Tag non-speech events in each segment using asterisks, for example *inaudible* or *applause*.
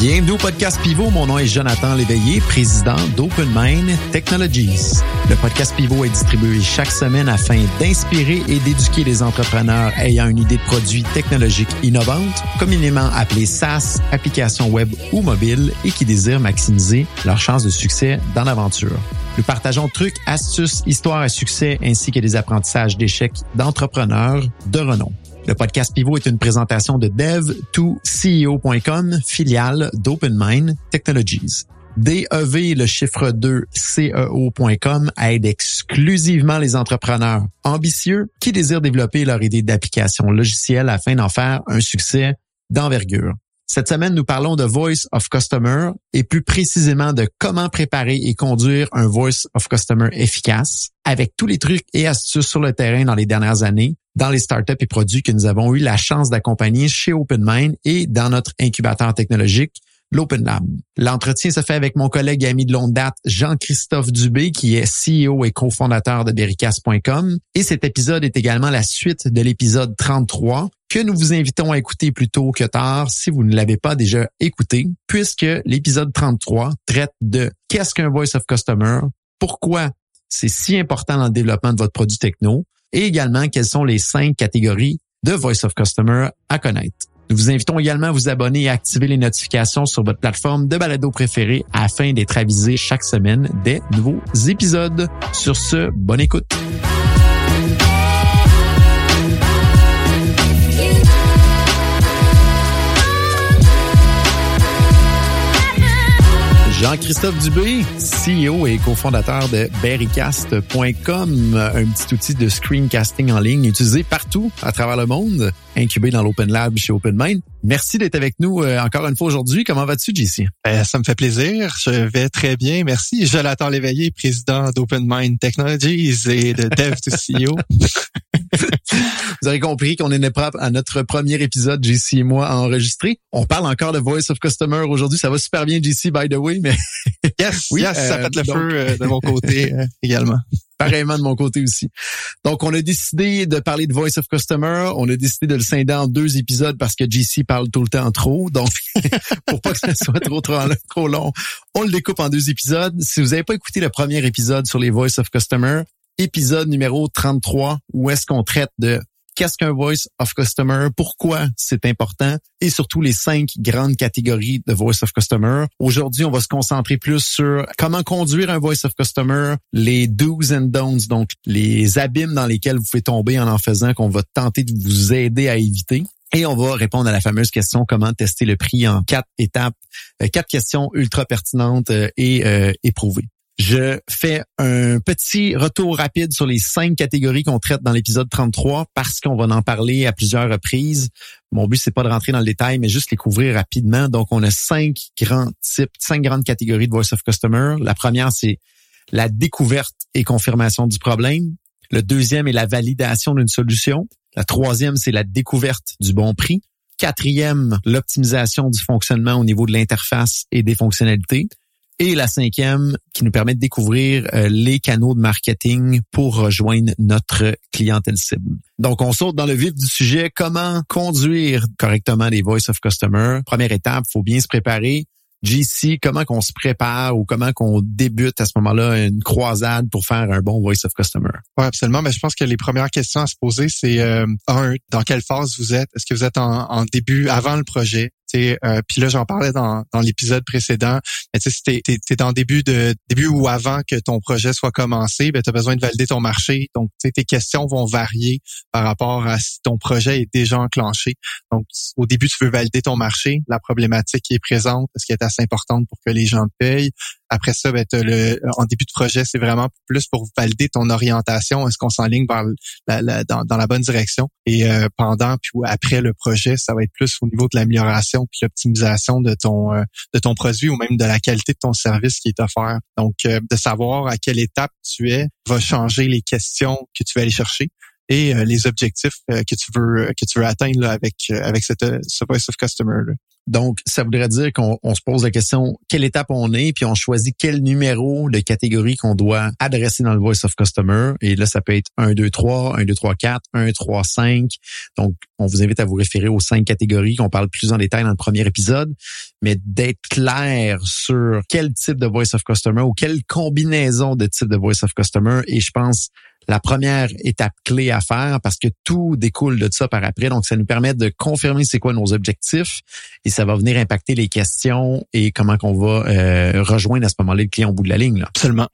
Bienvenue au podcast Pivot. Mon nom est Jonathan Léveillé, président d'OpenMind Technologies. Le podcast Pivot est distribué chaque semaine afin d'inspirer et d'éduquer les entrepreneurs ayant une idée de produit technologique innovante, communément appelée SaaS, application web ou mobile, et qui désirent maximiser leurs chances de succès dans l'aventure. Nous partageons trucs, astuces, histoires à succès ainsi que des apprentissages d'échecs d'entrepreneurs de renom. Le podcast Pivot est une présentation de dev2ceo.com, filiale d'OpenMind Technologies. DEV, le chiffre 2, CEO.com aide exclusivement les entrepreneurs ambitieux qui désirent développer leur idée d'application logicielle afin d'en faire un succès d'envergure. Cette semaine, nous parlons de Voice of Customer et plus précisément de comment préparer et conduire un Voice of Customer efficace avec tous les trucs et astuces sur le terrain dans les dernières années, dans les startups et produits que nous avons eu la chance d'accompagner chez OpenMind et dans notre incubateur technologique l'Open Lab. L'entretien se fait avec mon collègue et ami de longue date, Jean-Christophe Dubé, qui est CEO et cofondateur de Bericas.com. Et cet épisode est également la suite de l'épisode 33 que nous vous invitons à écouter plus tôt que tard si vous ne l'avez pas déjà écouté, puisque l'épisode 33 traite de qu'est-ce qu'un Voice of Customer, pourquoi c'est si important dans le développement de votre produit techno, et également quelles sont les cinq catégories de Voice of Customer à connaître. Nous vous invitons également à vous abonner et à activer les notifications sur votre plateforme de balado préférée afin d'être avisé chaque semaine des nouveaux épisodes. Sur ce, bonne écoute. Jean-Christophe Dubé, CEO et cofondateur de Berrycast.com, un petit outil de screencasting en ligne utilisé partout à travers le monde, incubé dans l'Open Lab chez OpenMind. Merci d'être avec nous euh, encore une fois aujourd'hui. Comment vas-tu, JC? Ben, ça me fait plaisir. Je vais très bien. Merci. Je l'attends l'éveillé, président d'OpenMind Technologies et de Dev to CEO. *laughs* Vous avez compris qu'on est à notre premier épisode, JC et moi, enregistré. On parle encore de Voice of Customer aujourd'hui. Ça va super bien, JC, by the way, mais... yes, *laughs* oui, yes, ça fait le feu euh, de mon côté euh, également. Pareillement de mon côté aussi. Donc, on a décidé de parler de Voice of Customer. On a décidé de le scinder en deux épisodes parce que JC parle tout le temps trop. Donc, *laughs* pour pas que ça soit trop, trop, long, on le découpe en deux épisodes. Si vous n'avez pas écouté le premier épisode sur les Voice of Customer, épisode numéro 33, où est-ce qu'on traite de qu'est-ce qu'un Voice of Customer, pourquoi c'est important? Et surtout les cinq grandes catégories de Voice of Customer. Aujourd'hui, on va se concentrer plus sur comment conduire un Voice of Customer, les do's and don'ts, donc les abîmes dans lesquels vous pouvez tomber en en faisant qu'on va tenter de vous aider à éviter. Et on va répondre à la fameuse question comment tester le prix en quatre étapes, euh, quatre questions ultra pertinentes euh, et euh, éprouvées. Je fais un petit retour rapide sur les cinq catégories qu'on traite dans l'épisode 33 parce qu'on va en parler à plusieurs reprises. Mon but, c'est pas de rentrer dans le détail, mais juste les couvrir rapidement. Donc, on a cinq grands types, cinq grandes catégories de Voice of Customer. La première, c'est la découverte et confirmation du problème. Le deuxième est la validation d'une solution. La troisième, c'est la découverte du bon prix. Quatrième, l'optimisation du fonctionnement au niveau de l'interface et des fonctionnalités. Et la cinquième, qui nous permet de découvrir euh, les canaux de marketing pour rejoindre notre clientèle cible. Donc, on saute dans le vif du sujet, comment conduire correctement les Voice of Customer? Première étape, faut bien se préparer. GC, comment qu'on se prépare ou comment qu'on débute à ce moment-là une croisade pour faire un bon voice of customer? Oui, absolument. Mais je pense que les premières questions à se poser, c'est euh, un, dans quelle phase vous êtes? Est-ce que vous êtes en début, avant le projet? Euh, puis là, j'en parlais dans, dans l'épisode précédent. Mais si t'es, es, dans début de début ou avant que ton projet soit commencé, ben, tu as besoin de valider ton marché. Donc, tes questions vont varier par rapport à si ton projet est déjà enclenché. Donc, au début, tu veux valider ton marché, la problématique qui est présente, est-ce qu'elle est assez importante pour que les gens payent. Après ça, ben, le, en début de projet, c'est vraiment plus pour valider ton orientation. Est-ce qu'on s'enligne vers la, dans, la bonne direction? Et euh, pendant puis après le projet, ça va être plus au niveau de l'amélioration puis l'optimisation de ton euh, de ton produit ou même de la qualité de ton service qui est offert. Donc, euh, de savoir à quelle étape tu es va changer les questions que tu vas aller chercher et les objectifs que tu veux que tu veux atteindre là, avec avec cette ce voice of customer. Là. Donc, ça voudrait dire qu'on se pose la question quelle étape on est, puis on choisit quel numéro de catégorie qu'on doit adresser dans le Voice of Customer. Et là, ça peut être 1, 2, 3, 1, 2, 3, 4, 1, 3, 5. Donc, on vous invite à vous référer aux cinq catégories qu'on parle plus en détail dans le premier épisode, mais d'être clair sur quel type de Voice of Customer ou quelle combinaison de type de Voice of Customer. Et je pense la première étape clé à faire parce que tout découle de ça par après. Donc, ça nous permet de confirmer c'est quoi nos objectifs et ça va venir impacter les questions et comment qu'on va euh, rejoindre à ce moment-là le client au bout de la ligne. Là. Absolument.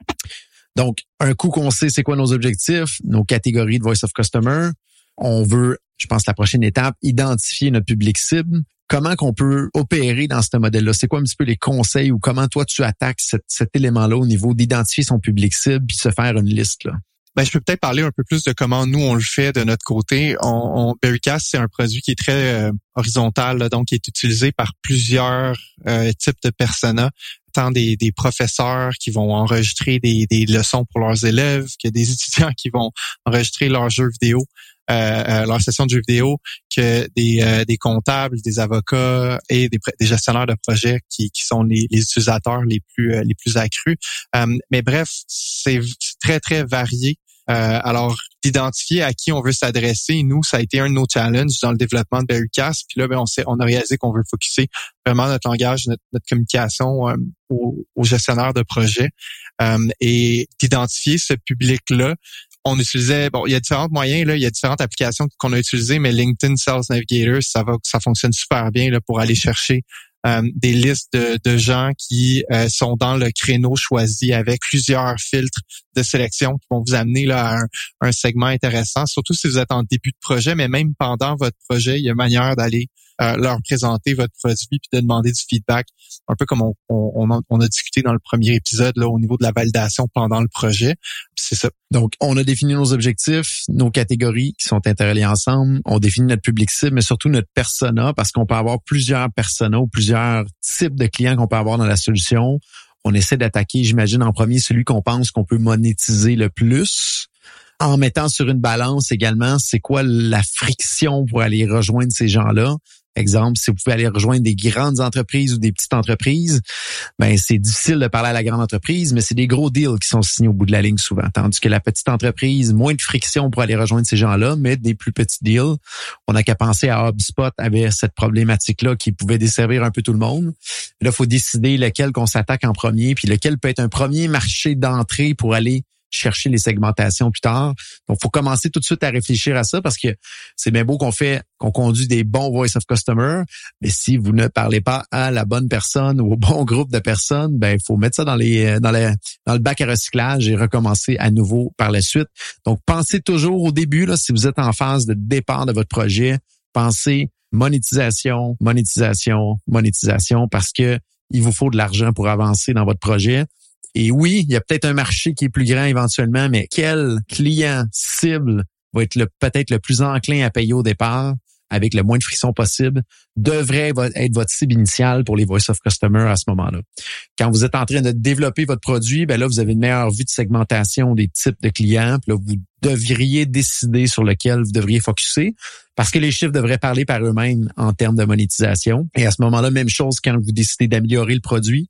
Donc, un coup qu'on sait c'est quoi nos objectifs, nos catégories de Voice of Customer, on veut, je pense, la prochaine étape, identifier notre public cible. Comment qu'on peut opérer dans ce modèle-là? C'est quoi un petit peu les conseils ou comment toi tu attaques cet, élément-là au niveau d'identifier son public cible puis se faire une liste? Là? Ben, je peux peut-être parler un peu plus de comment nous on le fait de notre côté. On, Berrycast, c'est un produit qui est très euh, horizontal, donc qui est utilisé par plusieurs euh, types de personas, tant des, des, professeurs qui vont enregistrer des, des, leçons pour leurs élèves, que des *laughs* étudiants qui vont enregistrer leurs jeux vidéo, euh, leur session de jeux vidéo, que des, des comptables, des avocats et des, des gestionnaires de projets qui, qui sont les, les, utilisateurs les plus les plus accrus. mais bref, c'est très très varié euh, alors, d'identifier à qui on veut s'adresser, nous, ça a été un de nos challenges dans le développement de Berrycast. Puis là, ben, on, on a réalisé qu'on veut focuser vraiment notre langage, notre, communication euh, aux, gestionnaires de projet euh, et d'identifier ce public-là. On utilisait, bon, il y a différents moyens, là, il y a différentes applications qu'on a utilisées, mais LinkedIn Sales Navigator, ça va, ça fonctionne super bien là, pour aller chercher euh, des listes de, gens qui euh, sont dans le créneau choisi avec plusieurs filtres de sélection qui vont vous amener là, à un, segment intéressant, surtout si vous êtes en début de projet, mais même pendant votre projet, il y a manière d'aller leur présenter votre produit puis de demander du feedback, un peu comme on, on, a, discuté dans le premier épisode là au niveau de la validation pendant le projet. C'est ça. Donc, on a défini nos objectifs, nos catégories qui sont interreliées ensemble. On définit notre public cible, mais surtout notre persona, parce qu'on peut avoir plusieurs personas ou plusieurs types de clients qu'on peut avoir dans la solution. On essaie d'attaquer, j'imagine, en premier celui qu'on pense qu'on peut monétiser le plus en mettant sur une balance également, c'est quoi la friction pour aller rejoindre ces gens-là. Exemple, si vous pouvez aller rejoindre des grandes entreprises ou des petites entreprises, ben c'est difficile de parler à la grande entreprise, mais c'est des gros deals qui sont signés au bout de la ligne souvent. Tandis que la petite entreprise, moins de friction pour aller rejoindre ces gens-là, mais des plus petits deals. On n'a qu'à penser à HubSpot avait cette problématique-là qui pouvait desservir un peu tout le monde. Là, il faut décider lequel qu'on s'attaque en premier, puis lequel peut être un premier marché d'entrée pour aller chercher les segmentations plus tard. Donc, faut commencer tout de suite à réfléchir à ça parce que c'est bien beau qu'on fait, qu'on conduit des bons voice of customer, mais si vous ne parlez pas à la bonne personne ou au bon groupe de personnes, ben il faut mettre ça dans les dans les dans le bac à recyclage et recommencer à nouveau par la suite. Donc, pensez toujours au début là, si vous êtes en phase de départ de votre projet, pensez monétisation, monétisation, monétisation parce que il vous faut de l'argent pour avancer dans votre projet. Et oui, il y a peut-être un marché qui est plus grand éventuellement, mais quel client cible va être peut-être le plus enclin à payer au départ? Avec le moins de frictions possible, devrait être votre cible initiale pour les voice of customer à ce moment-là. Quand vous êtes en train de développer votre produit, ben là, vous avez une meilleure vue de segmentation des types de clients. Puis là, vous devriez décider sur lequel vous devriez focuser parce que les chiffres devraient parler par eux-mêmes en termes de monétisation. Et à ce moment-là, même chose quand vous décidez d'améliorer le produit,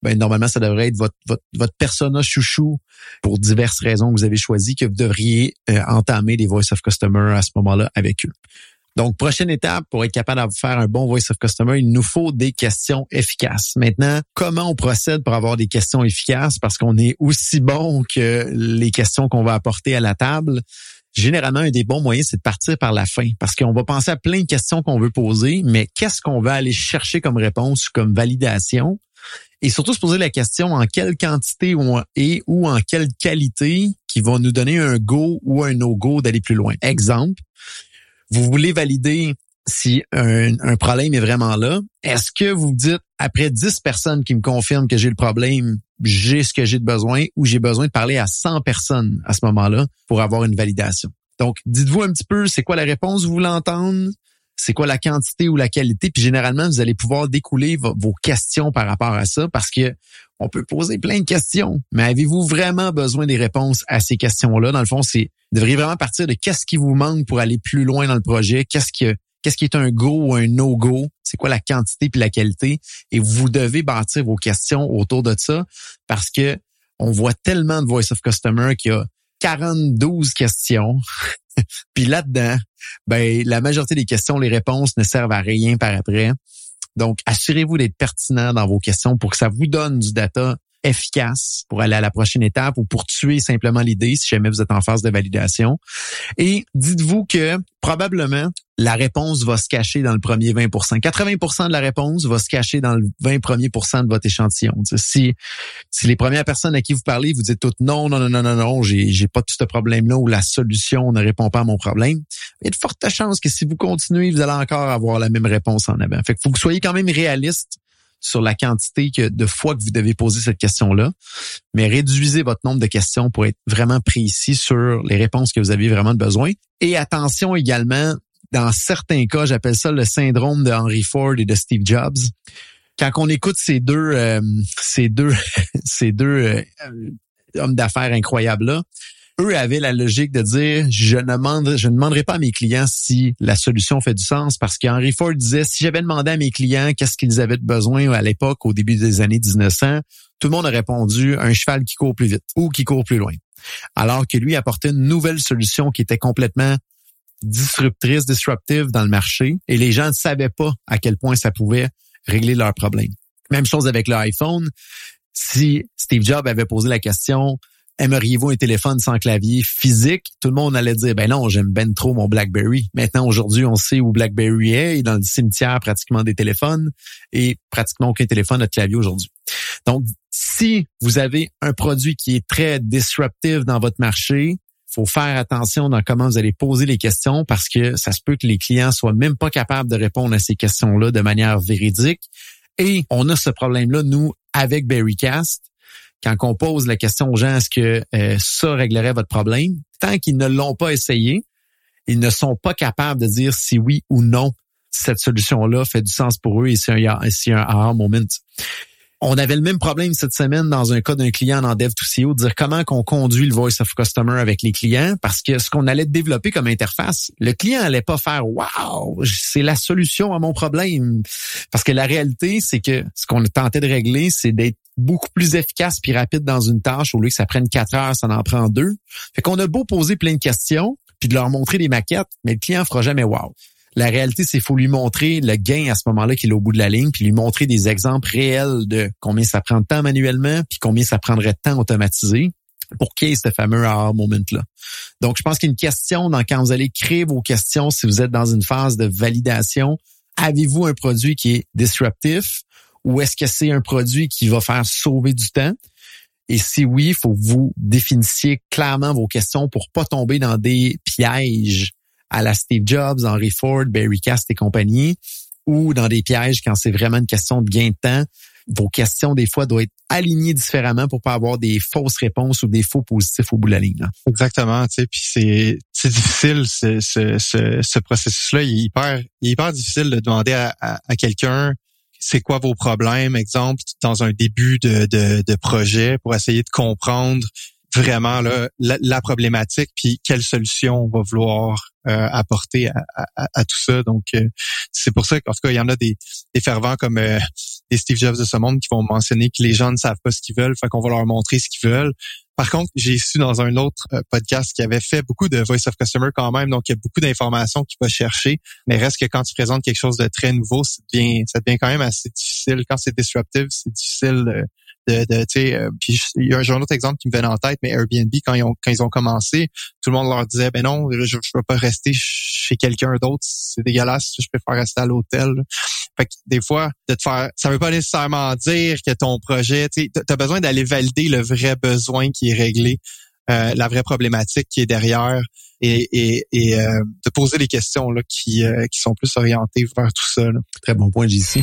ben normalement, ça devrait être votre, votre, votre persona chouchou pour diverses raisons que vous avez choisies que vous devriez euh, entamer des voice of customer à ce moment-là avec eux. Donc, prochaine étape, pour être capable de faire un bon voice of customer, il nous faut des questions efficaces. Maintenant, comment on procède pour avoir des questions efficaces? Parce qu'on est aussi bon que les questions qu'on va apporter à la table. Généralement, un des bons moyens, c'est de partir par la fin, parce qu'on va penser à plein de questions qu'on veut poser, mais qu'est-ce qu'on va aller chercher comme réponse, comme validation? Et surtout se poser la question en quelle quantité et ou en quelle qualité qui va nous donner un go ou un no-go d'aller plus loin? Exemple, vous voulez valider si un, problème est vraiment là. Est-ce que vous dites, après 10 personnes qui me confirment que j'ai le problème, j'ai ce que j'ai de besoin ou j'ai besoin de parler à 100 personnes à ce moment-là pour avoir une validation? Donc, dites-vous un petit peu, c'est quoi la réponse vous voulez entendre? C'est quoi la quantité ou la qualité? Puis généralement, vous allez pouvoir découler vos questions par rapport à ça parce que on peut poser plein de questions, mais avez-vous vraiment besoin des réponses à ces questions-là? Dans le fond, c'est vous devriez vraiment partir de qu'est-ce qui vous manque pour aller plus loin dans le projet, qu'est-ce que qu'est-ce qui est un go ou un no-go, c'est quoi la quantité puis la qualité, et vous devez bâtir vos questions autour de ça parce que on voit tellement de Voice of Customer qu'il y a 42 questions. *laughs* puis là-dedans, ben la majorité des questions, les réponses ne servent à rien par après. Donc, assurez-vous d'être pertinent dans vos questions pour que ça vous donne du data efficace pour aller à la prochaine étape ou pour tuer simplement l'idée si jamais vous êtes en phase de validation. Et dites-vous que probablement la réponse va se cacher dans le premier 20% 80% de la réponse va se cacher dans le 20 premiers de votre échantillon. Si, si les premières personnes à qui vous parlez vous dites toutes non, non, non, non, non, non, j'ai, j'ai pas tout ce problème-là ou la solution ne répond pas à mon problème, il y a de fortes chances que si vous continuez, vous allez encore avoir la même réponse en avant. Fait que faut que vous soyez quand même réaliste sur la quantité de fois que vous devez poser cette question-là, mais réduisez votre nombre de questions pour être vraiment précis sur les réponses que vous avez vraiment besoin. Et attention également, dans certains cas, j'appelle ça le syndrome de Henry Ford et de Steve Jobs. Quand on écoute ces deux, euh, ces deux, *laughs* ces deux euh, hommes d'affaires incroyables là, eux avaient la logique de dire je ne demande, je ne demanderai pas à mes clients si la solution fait du sens parce qu'Henry Ford disait si j'avais demandé à mes clients qu'est-ce qu'ils avaient besoin à l'époque au début des années 1900, tout le monde a répondu un cheval qui court plus vite ou qui court plus loin. Alors que lui apportait une nouvelle solution qui était complètement disruptrice, disruptive dans le marché et les gens ne savaient pas à quel point ça pouvait régler leurs problèmes. Même chose avec l'iPhone. Si Steve Jobs avait posé la question aimeriez-vous un téléphone sans clavier physique? Tout le monde allait dire, ben non, j'aime ben trop mon BlackBerry. Maintenant, aujourd'hui, on sait où BlackBerry est. Il est dans le cimetière pratiquement des téléphones et pratiquement aucun téléphone de clavier aujourd'hui. Donc, si vous avez un produit qui est très disruptif dans votre marché, faut faire attention dans comment vous allez poser les questions parce que ça se peut que les clients soient même pas capables de répondre à ces questions-là de manière véridique. Et on a ce problème-là, nous, avec Berrycast quand on pose la question aux gens, est-ce que euh, ça réglerait votre problème? Tant qu'ils ne l'ont pas essayé, ils ne sont pas capables de dire si oui ou non cette solution-là fait du sens pour eux et c'est un, c'est un moment. On avait le même problème cette semaine dans un cas d'un client en Dev2CO, de dire comment qu'on conduit le Voice of Customer avec les clients, parce que ce qu'on allait développer comme interface, le client allait pas faire Wow, c'est la solution à mon problème. Parce que la réalité, c'est que ce qu'on tentait de régler, c'est d'être beaucoup plus efficace puis rapide dans une tâche au lieu que ça prenne quatre heures, ça en prend deux. Fait qu'on a beau poser plein de questions puis de leur montrer des maquettes, mais le client fera jamais wow. La réalité, c'est faut lui montrer le gain à ce moment-là qu'il est au bout de la ligne, puis lui montrer des exemples réels de combien ça prend de temps manuellement, puis combien ça prendrait de temps automatisé pour qu'il ce fameux aha moment-là. Donc, je pense qu'il y a une question dans quand vous allez créer vos questions, si vous êtes dans une phase de validation, avez-vous un produit qui est disruptif? Ou est-ce que c'est un produit qui va faire sauver du temps? Et si oui, il faut que vous définissiez clairement vos questions pour pas tomber dans des pièges à la Steve Jobs, Henry Ford, Barry Cast et compagnie, ou dans des pièges quand c'est vraiment une question de gain de temps. Vos questions, des fois, doivent être alignées différemment pour pas avoir des fausses réponses ou des faux positifs au bout de la ligne. Exactement, tu sais, puis c'est difficile ce, ce, ce, processus-là. Il est hyper, il est hyper difficile de demander à, quelqu'un c'est quoi vos problèmes, exemple, dans un début de, de, projet pour essayer de comprendre vraiment la, problématique, puis quelle solution on va vouloir euh, apporter à, tout ça. Donc, euh, c'est pour ça qu'en tout cas, il y en a des, fervents comme euh, des Steve Jobs de ce monde qui vont mentionner que les gens ne savent pas ce qu'ils veulent, fait qu'on va leur montrer ce qu'ils veulent. Par contre, j'ai su dans un autre podcast qui avait fait beaucoup de Voice of Customer quand même, donc il y a beaucoup d'informations qu'il va chercher, mais reste que quand tu présentes quelque chose de très nouveau, ça devient, ça devient quand même assez difficile. Quand c'est disruptive, c'est difficile de, de euh, puis il y a un autre exemple qui me vient en tête, mais Airbnb quand ils ont quand ils ont commencé, tout le monde leur disait ben non, je ne peux pas rester chez quelqu'un d'autre, c'est dégueulasse, je préfère rester à l'hôtel. Fait que des fois, de te faire, ça veut pas nécessairement dire que ton projet, tu as besoin d'aller valider le vrai besoin qui est réglé, euh, la vraie problématique qui est derrière et, et, et euh, de poser des questions là, qui, qui sont plus orientées vers tout ça. Très bon point, JC.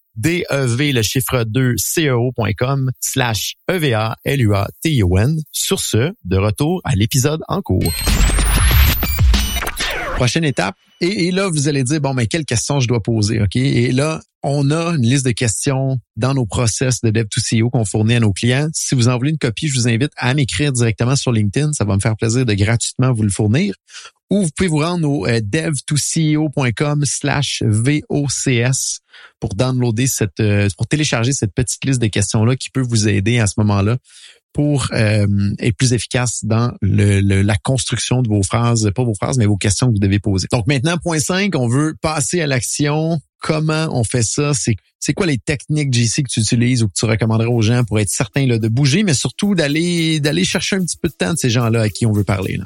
DEV, le chiffre 2, CEO.com slash EVA, L-U-A-T-I-O-N. Sur ce, de retour à l'épisode en cours. Prochaine étape. Et, là, vous allez dire, bon, mais quelles questions je dois poser, OK? Et là, on a une liste de questions dans nos process de Dev2CEO qu'on fournit à nos clients. Si vous en voulez une copie, je vous invite à m'écrire directement sur LinkedIn. Ça va me faire plaisir de gratuitement vous le fournir. Ou vous pouvez vous rendre au euh, dev2ceo.com slash VOCS pour downloader cette, euh, pour télécharger cette petite liste de questions-là qui peut vous aider à ce moment-là pour euh, être plus efficace dans la construction de vos phrases, pas vos phrases, mais vos questions que vous devez poser. Donc maintenant, point 5, on veut passer à l'action. Comment on fait ça? C'est quoi les techniques JC que tu utilises ou que tu recommanderais aux gens pour être certain de bouger, mais surtout d'aller d'aller chercher un petit peu de temps de ces gens-là à qui on veut parler. Là?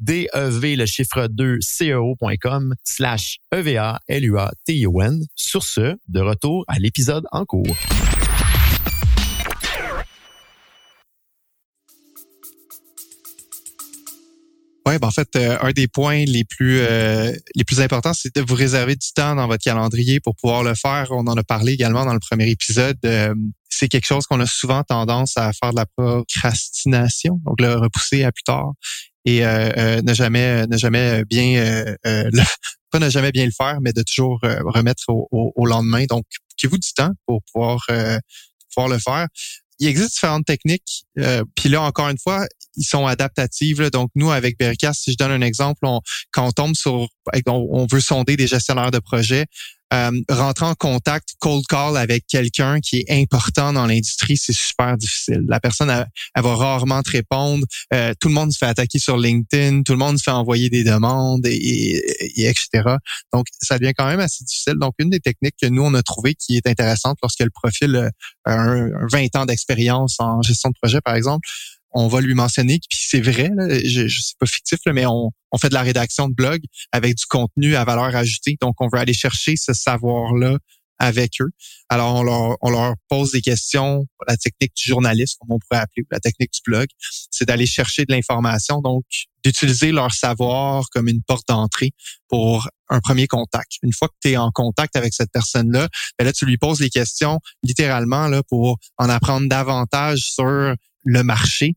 DEV, le chiffre 2, CEO.com slash EVA, L-U-A-T-I-O-N. Sur ce, de retour à l'épisode en cours. Oui, ben en fait, euh, un des points les plus euh, les plus importants, c'est de vous réserver du temps dans votre calendrier pour pouvoir le faire. On en a parlé également dans le premier épisode. Euh, c'est quelque chose qu'on a souvent tendance à faire de la procrastination, donc le repousser à plus tard et ne jamais ne jamais bien le, *laughs* pas ne jamais bien le faire, mais de toujours remettre au, au, lendemain. Donc, qu'il vous du temps pour pouvoir pouvoir le faire il existe différentes techniques. Euh, puis là, encore une fois, ils sont adaptatives. Donc, nous, avec Bericas, si je donne un exemple, on, quand on tombe sur, on, veut sonder des gestionnaires de projets, euh, rentrer en contact, cold call avec quelqu'un qui est important dans l'industrie, c'est super difficile. La personne, elle, va rarement te répondre. Euh, tout le monde se fait attaquer sur LinkedIn, tout le monde se fait envoyer des demandes, et, etc. Donc, ça devient quand même assez difficile. Donc, une des techniques que nous, on a trouvé qui est intéressante lorsque le profil a un, 20 ans d'expérience en gestion de projet, par exemple, on va lui mentionner, puis c'est vrai, je, je pas fictif, mais on, on fait de la rédaction de blog avec du contenu à valeur ajoutée. Donc, on veut aller chercher ce savoir-là avec eux. Alors, on leur, pose des questions. La technique du journaliste, comme on pourrait appeler, la technique du blog, c'est d'aller chercher de l'information, donc d'utiliser leur savoir comme une porte d'entrée pour un premier contact. Une fois que tu es en contact avec cette personne-là, ben là, tu lui poses les questions littéralement là pour en apprendre davantage sur le marché,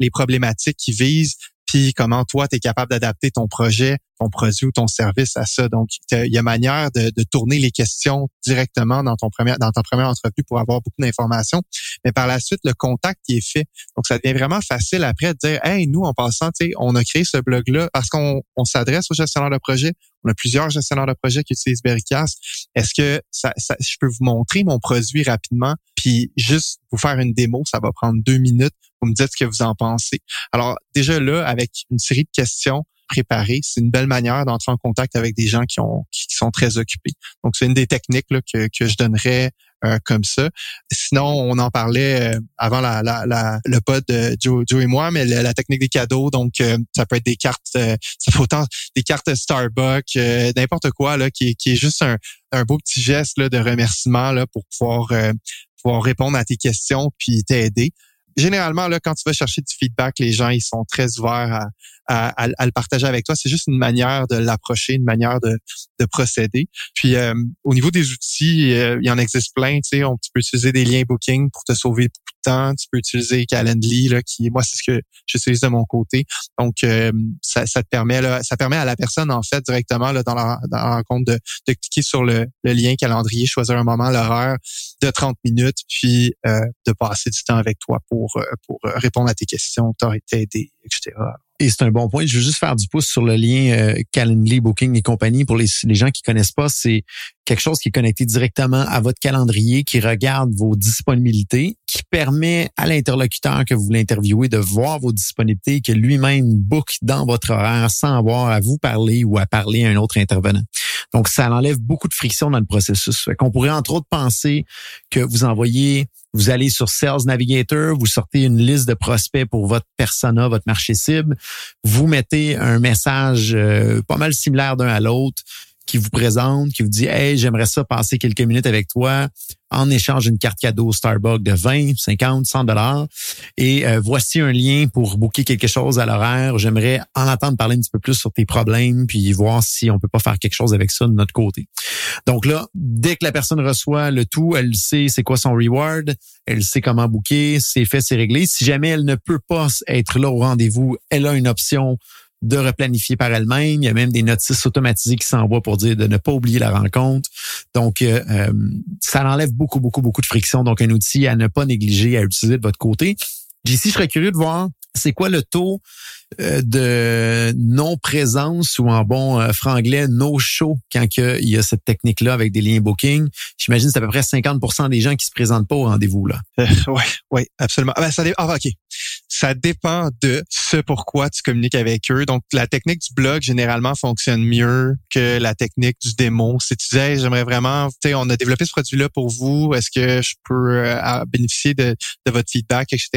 les problématiques qui visent, puis comment toi, tu es capable d'adapter ton projet, ton produit ou ton service à ça. Donc, il y a manière de, tourner les questions directement dans ton premier, dans ta première entrevue pour avoir beaucoup d'informations. Mais par la suite, le contact qui est fait. Donc, ça devient vraiment facile après de dire, hey, nous, en passant, on a créé ce blog-là parce qu'on on, s'adresse aux gestionnaires de projet. On a plusieurs gestionnaires de projet qui utilisent Bericast. Est-ce que ça, ça, je peux vous montrer mon produit rapidement, puis juste vous faire une démo, ça va prendre deux minutes. Vous me dites ce que vous en pensez. Alors, déjà là, avec une série de questions, préparées, c'est une belle manière d'entrer en contact avec des gens qui ont qui sont très occupés. Donc c'est une des techniques là, que, que je donnerais euh, comme ça. Sinon, on en parlait euh, avant la, la, la, le pod de Joe, Joe et moi, mais la, technique des cadeaux, donc euh, ça peut être des cartes, ça peut autant des cartes Starbucks, n'importe quoi là, qui, qui est juste un, un beau petit geste là, de remerciement là, pour pouvoir pouvoir répondre à tes questions puis t'aider généralement, là, quand tu vas chercher du feedback, les gens, ils sont très ouverts à, le partager avec toi. C'est juste une manière de l'approcher, une manière de, de procéder. Puis, euh, au niveau des outils, euh, il y en existe plein. Tu sais, on, tu peux utiliser des liens booking pour te sauver temps. Tu peux utiliser Calendly, là, qui, moi, c'est ce que j'utilise de mon côté. Donc, euh, ça, ça, te permet, là, ça permet à la personne, en fait, directement là, dans, la, dans la rencontre de, de cliquer sur le, le lien calendrier, choisir un moment, l'horaire de 30 minutes, puis de passer du temps avec toi pour pour, euh, pour euh, répondre à tes questions, t'aider, Et c'est un bon point. Je veux juste faire du pouce sur le lien euh, Calendly, Booking et compagnie. Pour les, les gens qui connaissent pas, c'est quelque chose qui est connecté directement à votre calendrier, qui regarde vos disponibilités, qui permet à l'interlocuteur que vous voulez interviewer de voir vos disponibilités, que lui-même book dans votre horaire sans avoir à vous parler ou à parler à un autre intervenant. Donc, ça enlève beaucoup de friction dans le processus. Fait qu'on pourrait entre autres penser que vous envoyez, vous allez sur Sales Navigator, vous sortez une liste de prospects pour votre persona, votre marché cible, vous mettez un message euh, pas mal similaire d'un à l'autre qui vous présente, qui vous dit Hey, j'aimerais ça passer quelques minutes avec toi en échange d'une carte cadeau Starbucks de 20, 50, 100 dollars. Et euh, voici un lien pour booker quelque chose à l'horaire. J'aimerais en entendre parler un petit peu plus sur tes problèmes, puis voir si on peut pas faire quelque chose avec ça de notre côté. Donc là, dès que la personne reçoit le tout, elle sait c'est quoi son reward, elle sait comment booker, c'est fait, c'est réglé. Si jamais elle ne peut pas être là au rendez-vous, elle a une option de replanifier par elle-même. Il y a même des notices automatisées qui s'envoient pour dire de ne pas oublier la rencontre. Donc, euh, euh, ça enlève beaucoup, beaucoup, beaucoup de friction. Donc, un outil à ne pas négliger, à utiliser de votre côté. Ici, je serais curieux de voir c'est quoi le taux euh, de non-présence ou en bon euh, franglais no-show quand il y a cette technique-là avec des liens booking. J'imagine que c'est à peu près 50% des gens qui se présentent pas au rendez-vous. là. Euh, *laughs* oui, oui, absolument. Ah, ben, ça, ah, OK. Ça dépend de ce pourquoi tu communiques avec eux. Donc, la technique du blog, généralement, fonctionne mieux que la technique du démo. Si tu disais, j'aimerais vraiment, tu sais, on a développé ce produit-là pour vous, est-ce que je peux bénéficier de, de votre feedback, etc.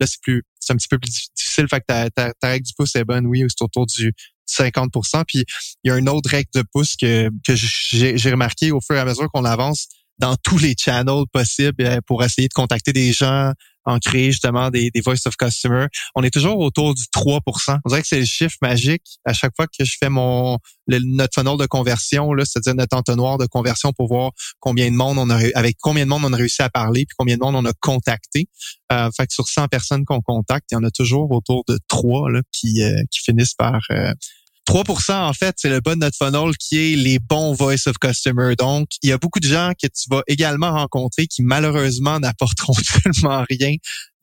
Là, c'est plus c'est un petit peu plus difficile. Fait que ta, ta, ta règle du pouce est bonne, oui, c'est autour du 50 Puis il y a une autre règle de pouce que, que j'ai remarqué au fur et à mesure qu'on avance dans tous les channels possibles euh, pour essayer de contacter des gens, en créer justement des, des voice of customer. On est toujours autour du 3% On dirait que c'est le chiffre magique à chaque fois que je fais mon le, notre funnel de conversion, c'est-à-dire notre entonnoir de conversion pour voir combien de monde on a avec combien de monde on a réussi à parler puis combien de monde on a contacté. Euh, fait que sur 100 personnes qu'on contacte, il y en a toujours autour de 3 là, qui, euh, qui finissent par euh, 3% en fait, c'est le bas de notre funnel qui est les bons voice of customer. Donc, il y a beaucoup de gens que tu vas également rencontrer qui malheureusement *laughs* n'apporteront tellement rien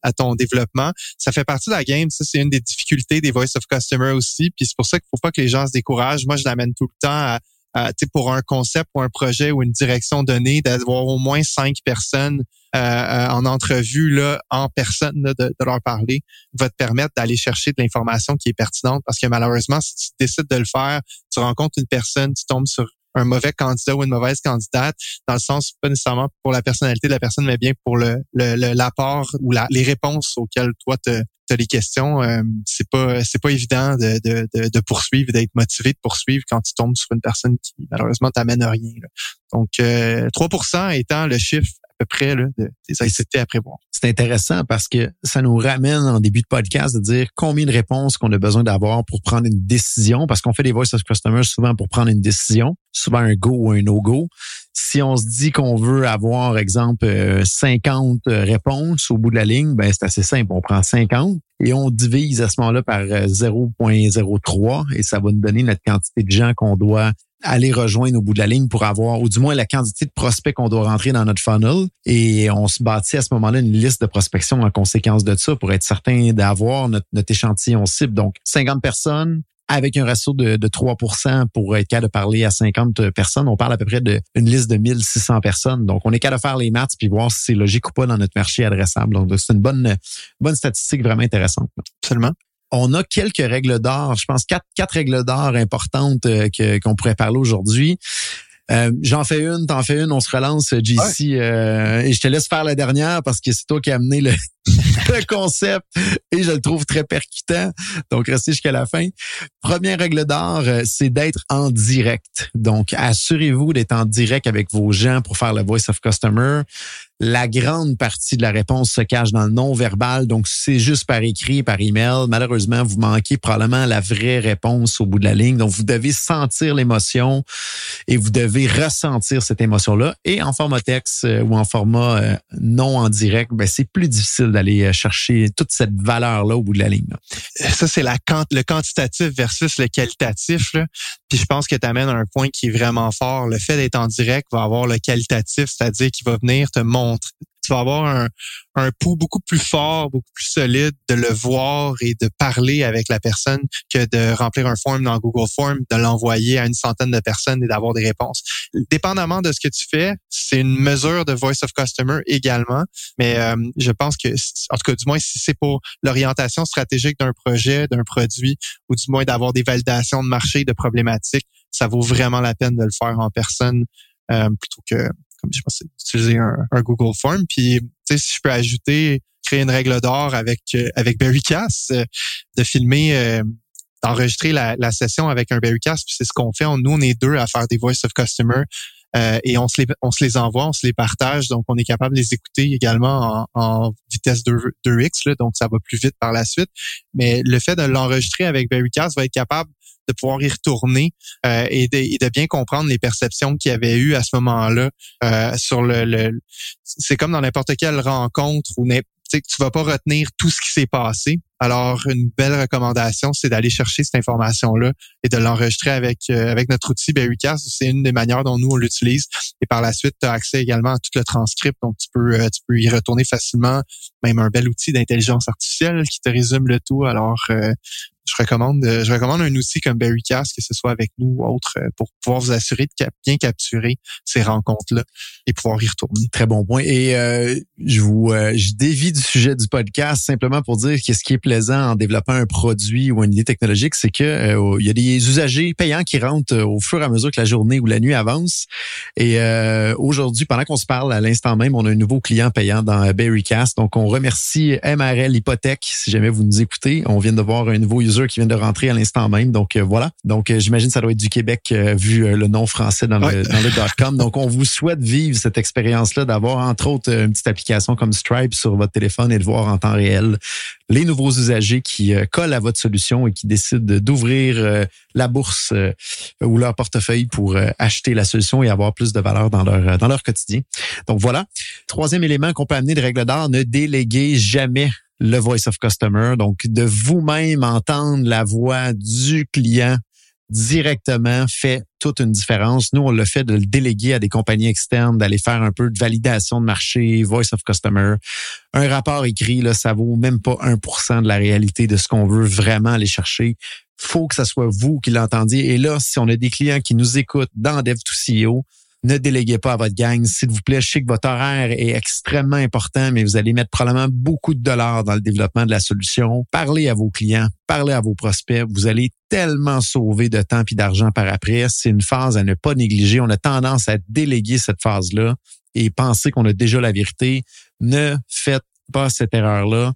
à ton développement. Ça fait partie de la game. Ça, c'est une des difficultés des voice of customer aussi. Puis c'est pour ça qu'il faut pas que les gens se découragent. Moi, je l'amène tout le temps à euh, pour un concept ou un projet ou une direction donnée, d'avoir au moins cinq personnes euh, euh, en entrevue là, en personne, de, de, leur parler, va te permettre d'aller chercher de l'information qui est pertinente. Parce que malheureusement, si tu décides de le faire, tu rencontres une personne, tu tombes sur un mauvais candidat ou une mauvaise candidate, dans le sens pas nécessairement pour la personnalité de la personne, mais bien pour le l'apport ou la, les réponses auxquelles toi te, les questions, euh, c'est pas c'est pas évident de, de, de, poursuivre, d'être motivé de poursuivre quand tu tombes sur une personne qui malheureusement t'amène à rien. Donc euh, 3% étant le chiffre à peu près là, de, des activités à prévoir. C'est intéressant parce que ça nous ramène en début de podcast de dire combien de réponses qu'on a besoin d'avoir pour prendre une décision, parce qu'on fait des voice of customers souvent pour prendre une décision, souvent un go ou un no-go si on se dit qu'on veut avoir, exemple, 50 euh, réponses au bout de la ligne, ben c'est assez simple. On prend 50 et on divise à ce moment-là par 0.03 euh, et ça va nous donner notre quantité de gens qu'on doit aller rejoindre au bout de la ligne pour avoir, ou du moins la quantité de prospects qu'on doit rentrer dans notre funnel. Et on se bâtit à ce moment-là une liste de prospection en conséquence de ça pour être certain d'avoir notre, échantillon cible. Donc, 50 personnes, avec un ratio de, de 3% pour être capable de parler à 50 personnes, on parle à peu près d'une liste de 1600 personnes. Donc, on est capable de faire les maths puis voir si c'est logique ou pas dans notre marché adressable. Donc, c'est une bonne, bonne statistique vraiment intéressante. Absolument on a quelques règles d'or, je pense quatre, quatre règles d'or importantes euh, qu'on pourrait parler aujourd'hui. Euh, j'en fais une, t'en fais une, on se relance, JC. Euh, et je te laisse faire la dernière parce que c'est toi qui as amené le, *laughs* le concept et je le trouve très percutant. Donc, restez jusqu'à la fin. Première règle d'or, euh, c'est d'être en direct. Donc, assurez-vous d'être en direct avec vos gens pour faire le voice of customer. La grande partie de la réponse se cache dans le non-verbal. Donc, c'est juste par écrit, par email. Malheureusement, vous manquez probablement la vraie réponse au bout de la ligne. Donc, vous devez sentir l'émotion et vous devez ressentir cette émotion-là. Et en format texte euh, ou en format euh, non en direct, ben, c'est plus difficile d'aller euh, chercher toute cette valeur-là au bout de la ligne. Ça, c'est la le quantitatif versus le qualitatif. Là. Puis je pense que tu amènes un point qui est vraiment fort. Le fait d'être en direct va avoir le qualitatif, c'est-à-dire qu'il va venir te montrer, tu vas avoir un, un pouls beaucoup plus fort, beaucoup plus solide de le voir et de parler avec la personne que de remplir un form dans Google Form, de l'envoyer à une centaine de personnes et d'avoir des réponses. Dépendamment de ce que tu fais, c'est une mesure de voice of customer également, mais euh, je pense que, en tout cas, du moins si c'est pour l'orientation stratégique d'un projet, d'un produit, ou du moins d'avoir des validations de marché, de problématiques, ça vaut vraiment la peine de le faire en personne plutôt que comme je pense utiliser un, un Google Form. Puis si je peux ajouter créer une règle d'or avec avec Berrycast, de filmer d'enregistrer la, la, session avec un Berrycast. Puis c'est ce qu'on fait. nous, on est deux à faire des voice of customer. Euh, et on se, les, on se les envoie, on se les partage, donc on est capable de les écouter également en, en vitesse 2, 2x, là, donc ça va plus vite par la suite. Mais le fait de l'enregistrer avec Berrycast va être capable de pouvoir y retourner euh, et, de, et, de, bien comprendre les perceptions qu'il y avait eu à ce moment-là euh, sur le, le c'est comme dans n'importe quelle rencontre ou tu tu vas pas retenir tout ce qui s'est passé. Alors, une belle recommandation, c'est d'aller chercher cette information-là et de l'enregistrer avec euh, avec notre outil Berrycast. C'est une des manières dont nous on l'utilise. Et par la suite, tu as accès également à tout le transcript, donc tu peux euh, tu peux y retourner facilement. Même un bel outil d'intelligence artificielle qui te résume le tout. Alors, euh, je recommande, euh, je recommande un outil comme Berrycast, que ce soit avec nous ou autre, euh, pour pouvoir vous assurer de bien capturer ces rencontres-là et pouvoir y retourner. Très bon point. Et euh, je vous, je dévie du sujet du podcast simplement pour dire que ce qui est plaisant en développant un produit ou une idée technologique, c'est que il y a des usagers payants qui rentrent au fur et à mesure que la journée ou la nuit avance. Et aujourd'hui, pendant qu'on se parle, à l'instant même, on a un nouveau client payant dans Berrycast. Donc, on remercie MRL Hypothèque. Si jamais vous nous écoutez, on vient de voir un nouveau user qui vient de rentrer à l'instant même. Donc euh, voilà. Donc euh, j'imagine que ça doit être du Québec euh, vu le nom français dans le, dans le .com. Donc on vous souhaite vivre cette expérience-là, d'avoir entre autres une petite application comme Stripe sur votre téléphone et de voir en temps réel les nouveaux usagers qui collent à votre solution et qui décident d'ouvrir la bourse ou leur portefeuille pour acheter la solution et avoir plus de valeur dans leur dans leur quotidien. Donc voilà. Troisième élément qu'on peut amener de règle d'art, ne déléguez jamais le voice of customer. Donc, de vous-même entendre la voix du client directement fait toute une différence. Nous, on le fait de le déléguer à des compagnies externes, d'aller faire un peu de validation de marché, voice of customer. Un rapport écrit, là, ça vaut même pas 1% de la réalité de ce qu'on veut vraiment aller chercher. Faut que ce soit vous qui l'entendiez. Et là, si on a des clients qui nous écoutent dans Dev2CEO, ne déléguez pas à votre gang, s'il vous plaît. Je sais que votre horaire est extrêmement important, mais vous allez mettre probablement beaucoup de dollars dans le développement de la solution. Parlez à vos clients, parlez à vos prospects. Vous allez tellement sauver de temps et d'argent par après. C'est une phase à ne pas négliger. On a tendance à déléguer cette phase-là et penser qu'on a déjà la vérité. Ne faites pas cette erreur-là.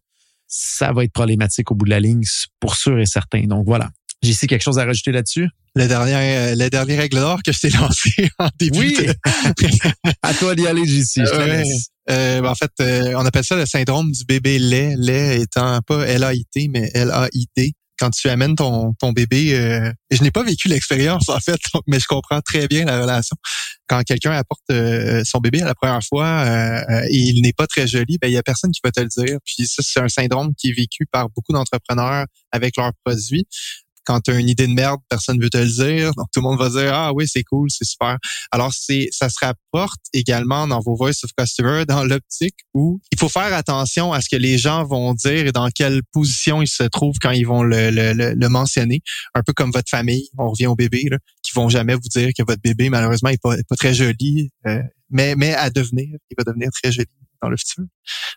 Ça va être problématique au bout de la ligne, pour sûr et certain. Donc voilà. J'ai ici quelque chose à rajouter là-dessus? La dernière, euh, la dernière règle d'or que je t'ai *laughs* lancée en début. Oui. *laughs* à toi d'y aller, JC. Euh, ben, en fait, euh, on appelle ça le syndrome du bébé lait. Lait étant pas L-A-I-T, mais L-A-I-T. Quand tu amènes ton, ton bébé, euh, je n'ai pas vécu l'expérience en fait, *laughs* mais je comprends très bien la relation. Quand quelqu'un apporte son bébé à la première fois et il n'est pas très joli, ben il y a personne qui va te le dire. Puis ça, c'est un syndrome qui est vécu par beaucoup d'entrepreneurs avec leurs produits quand tu as une idée de merde, personne ne veut te le dire. Donc tout le monde va dire ah oui, c'est cool, c'est super. Alors c'est ça se rapporte également dans vos voice of customer dans l'optique où il faut faire attention à ce que les gens vont dire et dans quelle position ils se trouvent quand ils vont le, le, le, mentionner. Un peu comme votre famille, on revient au bébé, là, qui vont jamais vous dire que votre bébé malheureusement est pas, pas très joli, euh, mais mais à devenir, il va devenir très joli dans le futur.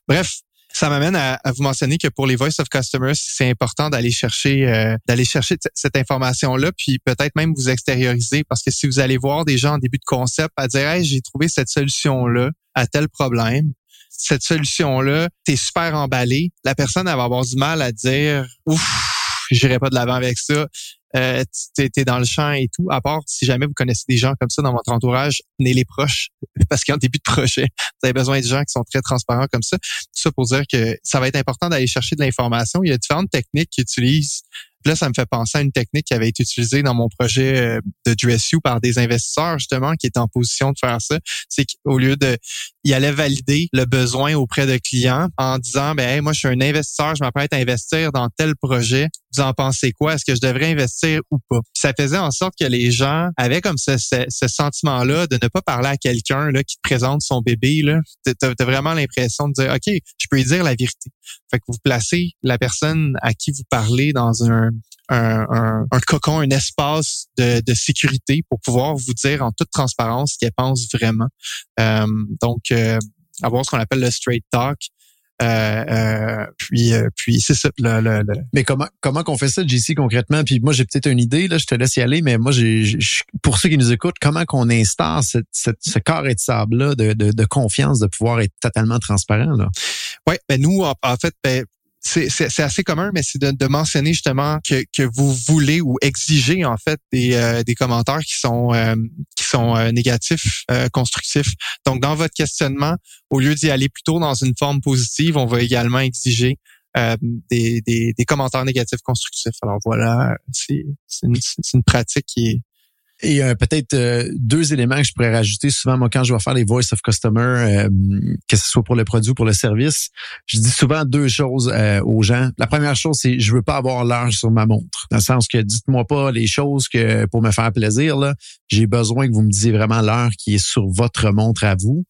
Bref, ça m'amène à, vous mentionner que pour les voice of customers, c'est important d'aller chercher euh, d'aller chercher cette information là, puis peut-être même vous extérioriser parce que si vous allez voir des gens en début de concept à dire hey, j'ai trouvé cette solution là à tel problème, cette solution là, t'es super emballé, la personne elle va avoir du mal à dire ouf, j'irai pas de l'avant avec ça euh, tu es, dans le champ et tout, à part si jamais vous connaissez des gens comme ça dans votre entourage, tenez les proches, *laughs* parce qu'en début de projet, vous avez besoin de gens qui sont très transparents comme ça. Tout ça pour dire que ça va être important d'aller chercher de l'information. Il y a différentes techniques qui utilisent là, ça me fait penser à une technique qui avait été utilisée dans mon projet euh, de DuSU par des investisseurs, justement, qui étaient en position de faire ça. C'est qu'au lieu de, il allait valider le besoin auprès de clients en disant, ben, moi, je suis un investisseur, je m'apprête à investir dans tel projet. Vous en pensez quoi? Est-ce que je devrais investir ou pas? ça faisait en sorte que les gens avaient comme ce, ce, sentiment-là de ne pas parler à quelqu'un qui te présente son bébé. T'as, as vraiment l'impression de dire, ok, je peux lui dire la vérité. Fait que vous placez la personne à qui vous parlez dans un un, cocon, un espace de, sécurité pour pouvoir vous dire en toute transparence ce qu'elle pense vraiment. Euh, donc, euh, avoir ce qu'on appelle le straight talk. Puis puis c'est ça. Le, Mais comment comment qu'on fait ça, JC concrètement? Puis moi j'ai peut-être une idée là, je te laisse y aller, mais moi j'ai pour ceux qui nous écoutent, comment qu'on instaure cette, ce carré de sable là de, de, de, confiance, de pouvoir être totalement transparent là? Ouais, ben nous en, fait, ben, c'est assez commun, mais c'est de, mentionner justement que, que vous voulez ou exigez en fait des, euh, des commentaires qui sont euh, qui sont euh, négatifs, constructifs. Donc dans votre questionnement, au lieu d'y aller plutôt dans une forme positive, on va également exiger des, des, commentaires négatifs constructifs. Alors voilà, c'est une, une pratique qui est et euh, peut-être euh, deux éléments que je pourrais rajouter souvent, moi, quand je vais faire les voice of customer, euh, que ce soit pour le produit ou pour le service, je dis souvent deux choses aux gens. La première chose, c'est je veux pas avoir l'heure sur ma montre. Dans le sens que dites-moi pas les choses que pour me faire plaisir. Là, j'ai besoin que vous me disiez vraiment l'heure qui est sur votre montre à vous.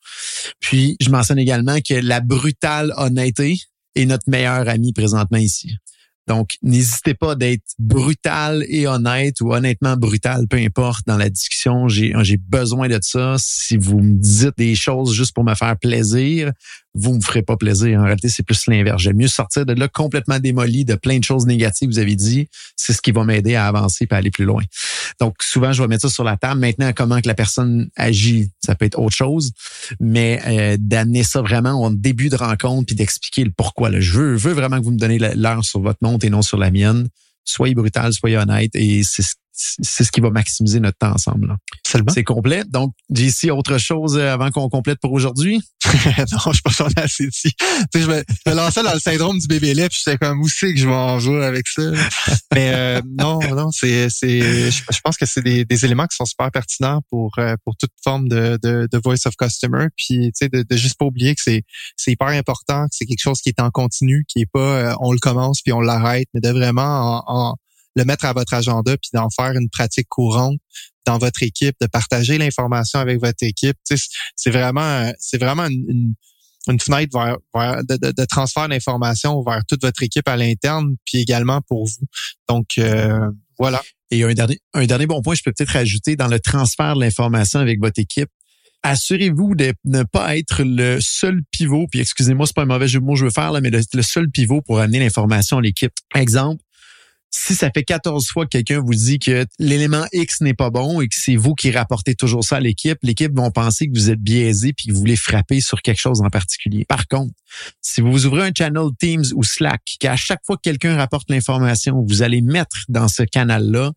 Puis, je mentionne également que la brutale honnêteté est notre meilleur ami présentement ici. Donc, n'hésitez pas d'être brutal et honnête ou honnêtement brutal, peu importe, dans la discussion. J'ai, besoin de ça. Si vous me dites des choses juste pour me faire plaisir, vous me ferez pas plaisir. En réalité, c'est plus l'inverse. J'aime mieux sortir de là complètement démoli de plein de choses négatives, vous avez dit. C'est ce qui va m'aider à avancer et à aller plus loin. Donc, souvent, je vais mettre ça sur la table. Maintenant, comment que la personne agit, ça peut être autre chose. Mais euh, d'amener ça vraiment au début de rencontre puis d'expliquer le pourquoi. Là. Je, veux, veux vraiment que vous me donnez l'heure sur votre montre et non sur la mienne. Soyez brutal, soyez honnête. Et c'est c'est ce qui va maximiser notre temps ensemble. C'est complet. Donc, ici autre chose euh, avant qu'on complète pour aujourd'hui? *laughs* non, je pense qu'on a assez dit. Tu sais, je, me, je me lançais dans le syndrome du bébé lait, puis j'étais comme, où c'est que je vais en jouer avec ça? Mais euh, non, non, c'est, c'est, je, pense que c'est des, des, éléments qui sont super pertinents pour euh, pour toute forme de, de, de voice of customer. Puis, tu sais, de, de juste pas oublier que c'est c'est hyper important, que c'est quelque chose qui est en continu, qui est pas, on le commence puis on l'arrête, mais de vraiment en le mettre à votre agenda puis d'en faire une pratique courante dans votre équipe, de partager l'information avec votre équipe. c'est vraiment, c'est vraiment une, fenêtre vers, de, transfert d'information vers toute votre équipe à l'interne, puis également pour vous. Donc euh, voilà. Et un dernier, un dernier bon point, je peux peut-être rajouter dans le transfert de l'information avec votre équipe. Assurez-vous de ne pas être le seul pivot, puis excusez-moi, c'est pas un mauvais jeu que je veux faire, là, mais le seul pivot pour amener l'information à l'équipe. Exemple, si ça fait 14 fois que quelqu'un vous dit que l'élément X n'est pas bon et que c'est vous qui rapportez toujours ça à l'équipe, l'équipe vont penser que vous êtes biaisé puis que vous voulez frapper sur quelque chose en particulier. Par contre, si vous ouvrez un channel Teams ou Slack, qu'à chaque fois que quelqu'un rapporte l'information, vous allez mettre dans ce canal-là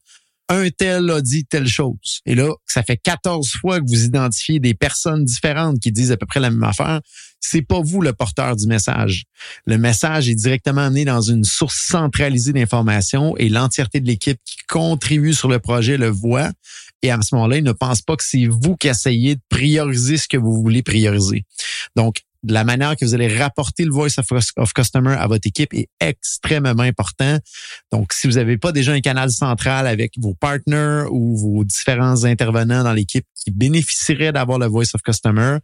un tel a dit telle chose. Et là, ça fait 14 fois que vous identifiez des personnes différentes qui disent à peu près la même affaire. C'est pas vous le porteur du message. Le message est directement amené dans une source centralisée d'informations et l'entièreté de l'équipe qui contribue sur le projet le voit. Et à ce moment-là, il ne pense pas que c'est vous qui essayez de prioriser ce que vous voulez prioriser. Donc, la manière que vous allez rapporter le voice of, customer à votre équipe est extrêmement important. Donc, si vous n'avez pas déjà un canal central avec vos partners ou vos différents intervenants dans l'équipe qui bénéficieraient d'avoir le voice of customer,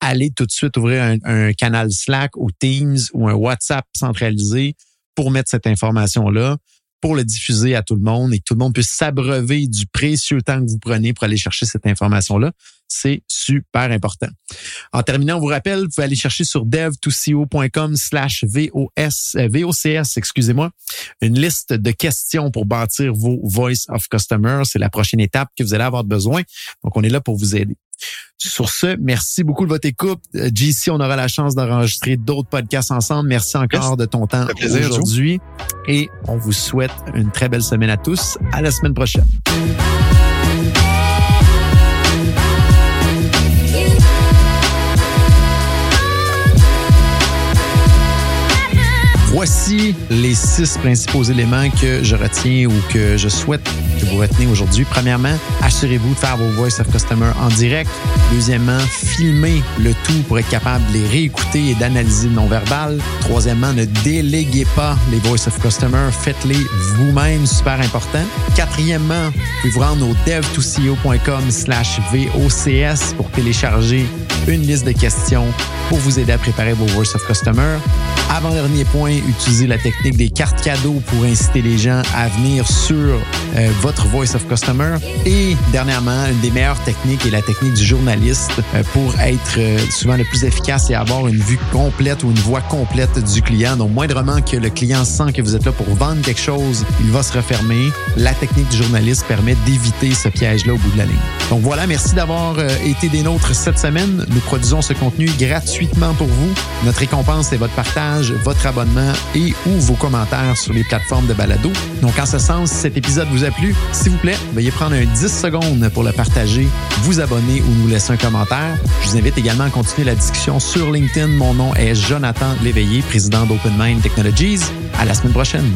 allez tout de suite ouvrir un, un, canal Slack ou Teams ou un WhatsApp centralisé pour mettre cette information-là pour le diffuser à tout le monde et que tout le monde puisse s'abreuver du précieux temps que vous prenez pour aller chercher cette information-là. C'est super important. En terminant, on vous rappelle, vous pouvez aller chercher sur dev2co.com slash VOS, euh, VOCS, excusez-moi, une liste de questions pour bâtir vos Voice of Customer. C'est la prochaine étape que vous allez avoir besoin. Donc, on est là pour vous aider. Sur ce, merci beaucoup de votre écoute. JC, on aura la chance d'enregistrer d'autres podcasts ensemble. Merci encore de ton temps aujourd'hui. Et on vous souhaite une très belle semaine à tous. À la semaine prochaine. voice. Les six principaux éléments que je retiens ou que je souhaite que vous retenez aujourd'hui. Premièrement, assurez-vous de faire vos Voice of Customer en direct. Deuxièmement, filmez le tout pour être capable de les réécouter et d'analyser le non-verbal. Troisièmement, ne déléguez pas les Voice of Customer. Faites-les vous-même, super important. Quatrièmement, vous pouvez vous rendre au dev2co.com slash VOCS pour télécharger une liste de questions pour vous aider à préparer vos Voice of Customer. Avant-dernier point, utilisez la technique des cartes cadeaux pour inciter les gens à venir sur euh, votre Voice of Customer. Et dernièrement, une des meilleures techniques est la technique du journaliste euh, pour être euh, souvent le plus efficace et avoir une vue complète ou une voix complète du client. Donc, moindrement que le client sent que vous êtes là pour vendre quelque chose, il va se refermer. La technique du journaliste permet d'éviter ce piège-là au bout de la ligne. Donc voilà, merci d'avoir été des nôtres cette semaine. Nous produisons ce contenu gratuitement pour vous. Notre récompense est votre partage, votre abonnement et ou vos commentaires sur les plateformes de balado. Donc en ce sens, si cet épisode vous a plu, s'il vous plaît, veuillez prendre un 10 secondes pour le partager, vous abonner ou nous laisser un commentaire. Je vous invite également à continuer la discussion sur LinkedIn. Mon nom est Jonathan Léveillé, président d'Open Mind Technologies. À la semaine prochaine.